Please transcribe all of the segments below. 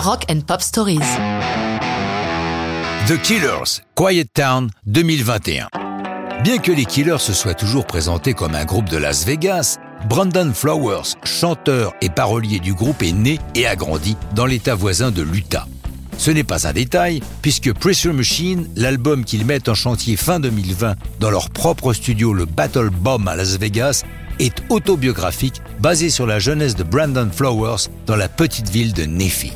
Rock and Pop Stories. The Killers, Quiet Town 2021. Bien que les Killers se soient toujours présentés comme un groupe de Las Vegas, Brandon Flowers, chanteur et parolier du groupe, est né et a grandi dans l'état voisin de l'Utah. Ce n'est pas un détail, puisque Pressure Machine, l'album qu'ils mettent en chantier fin 2020 dans leur propre studio, le Battle Bomb à Las Vegas, est autobiographique, basé sur la jeunesse de Brandon Flowers dans la petite ville de Nephi.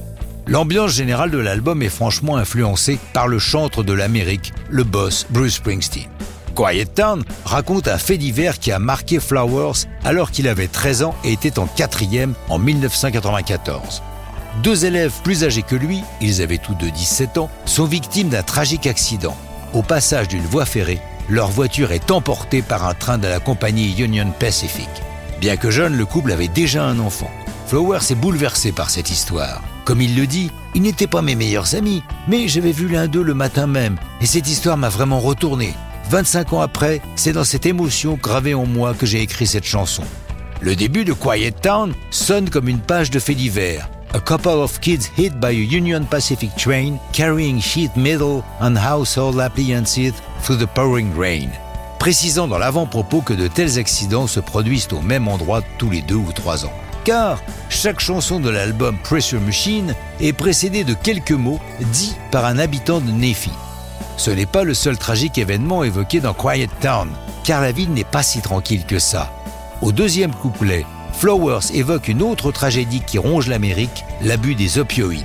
L'ambiance générale de l'album est franchement influencée par le chantre de l'Amérique, le boss Bruce Springsteen. Quiet Town raconte un fait divers qui a marqué Flowers alors qu'il avait 13 ans et était en quatrième en 1994. Deux élèves plus âgés que lui, ils avaient tous deux 17 ans, sont victimes d'un tragique accident. Au passage d'une voie ferrée, leur voiture est emportée par un train de la compagnie Union Pacific. Bien que jeune, le couple avait déjà un enfant. Flowers est bouleversé par cette histoire. Comme il le dit, ils n'étaient pas mes meilleurs amis, mais j'avais vu l'un d'eux le matin même, et cette histoire m'a vraiment retourné. 25 ans après, c'est dans cette émotion gravée en moi que j'ai écrit cette chanson. Le début de Quiet Town sonne comme une page de faits divers. A couple of kids hit by a Union Pacific train carrying sheet metal and household appliances through the pouring rain. Précisant dans l'avant-propos que de tels accidents se produisent au même endroit tous les deux ou trois ans car chaque chanson de l'album Pressure Machine est précédée de quelques mots dits par un habitant de Nephi. Ce n'est pas le seul tragique événement évoqué dans Quiet Town, car la ville n'est pas si tranquille que ça. Au deuxième couplet, Flowers évoque une autre tragédie qui ronge l'Amérique, l'abus des opioïdes.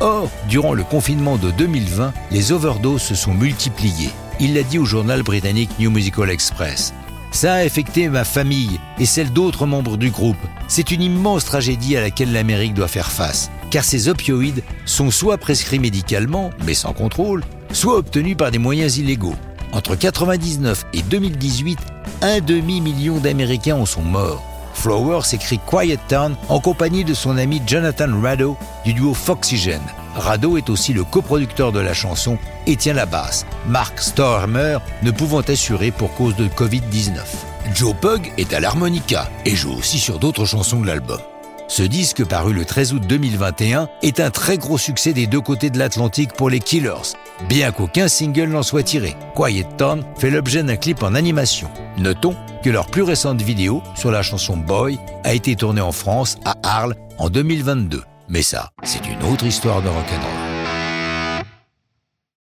Or, durant le confinement de 2020, les overdoses se sont multipliées. Il l'a dit au journal britannique New Musical Express. Ça a affecté ma famille et celle d'autres membres du groupe. C'est une immense tragédie à laquelle l'Amérique doit faire face, car ces opioïdes sont soit prescrits médicalement, mais sans contrôle, soit obtenus par des moyens illégaux. Entre 1999 et 2018, un demi-million d'Américains en sont morts. Flowers écrit Quiet Town en compagnie de son ami Jonathan Rado du duo Foxygen. Rado est aussi le coproducteur de la chanson et tient la basse, Mark Stormer ne pouvant assurer pour cause de Covid-19. Joe Pug est à l'harmonica et joue aussi sur d'autres chansons de l'album. Ce disque, paru le 13 août 2021, est un très gros succès des deux côtés de l'Atlantique pour les Killers, bien qu'aucun single n'en soit tiré. Quiet Town fait l'objet d'un clip en animation. Notons que leur plus récente vidéo sur la chanson Boy a été tournée en France, à Arles, en 2022. Mais ça, c'est une autre histoire de rock'n'roll.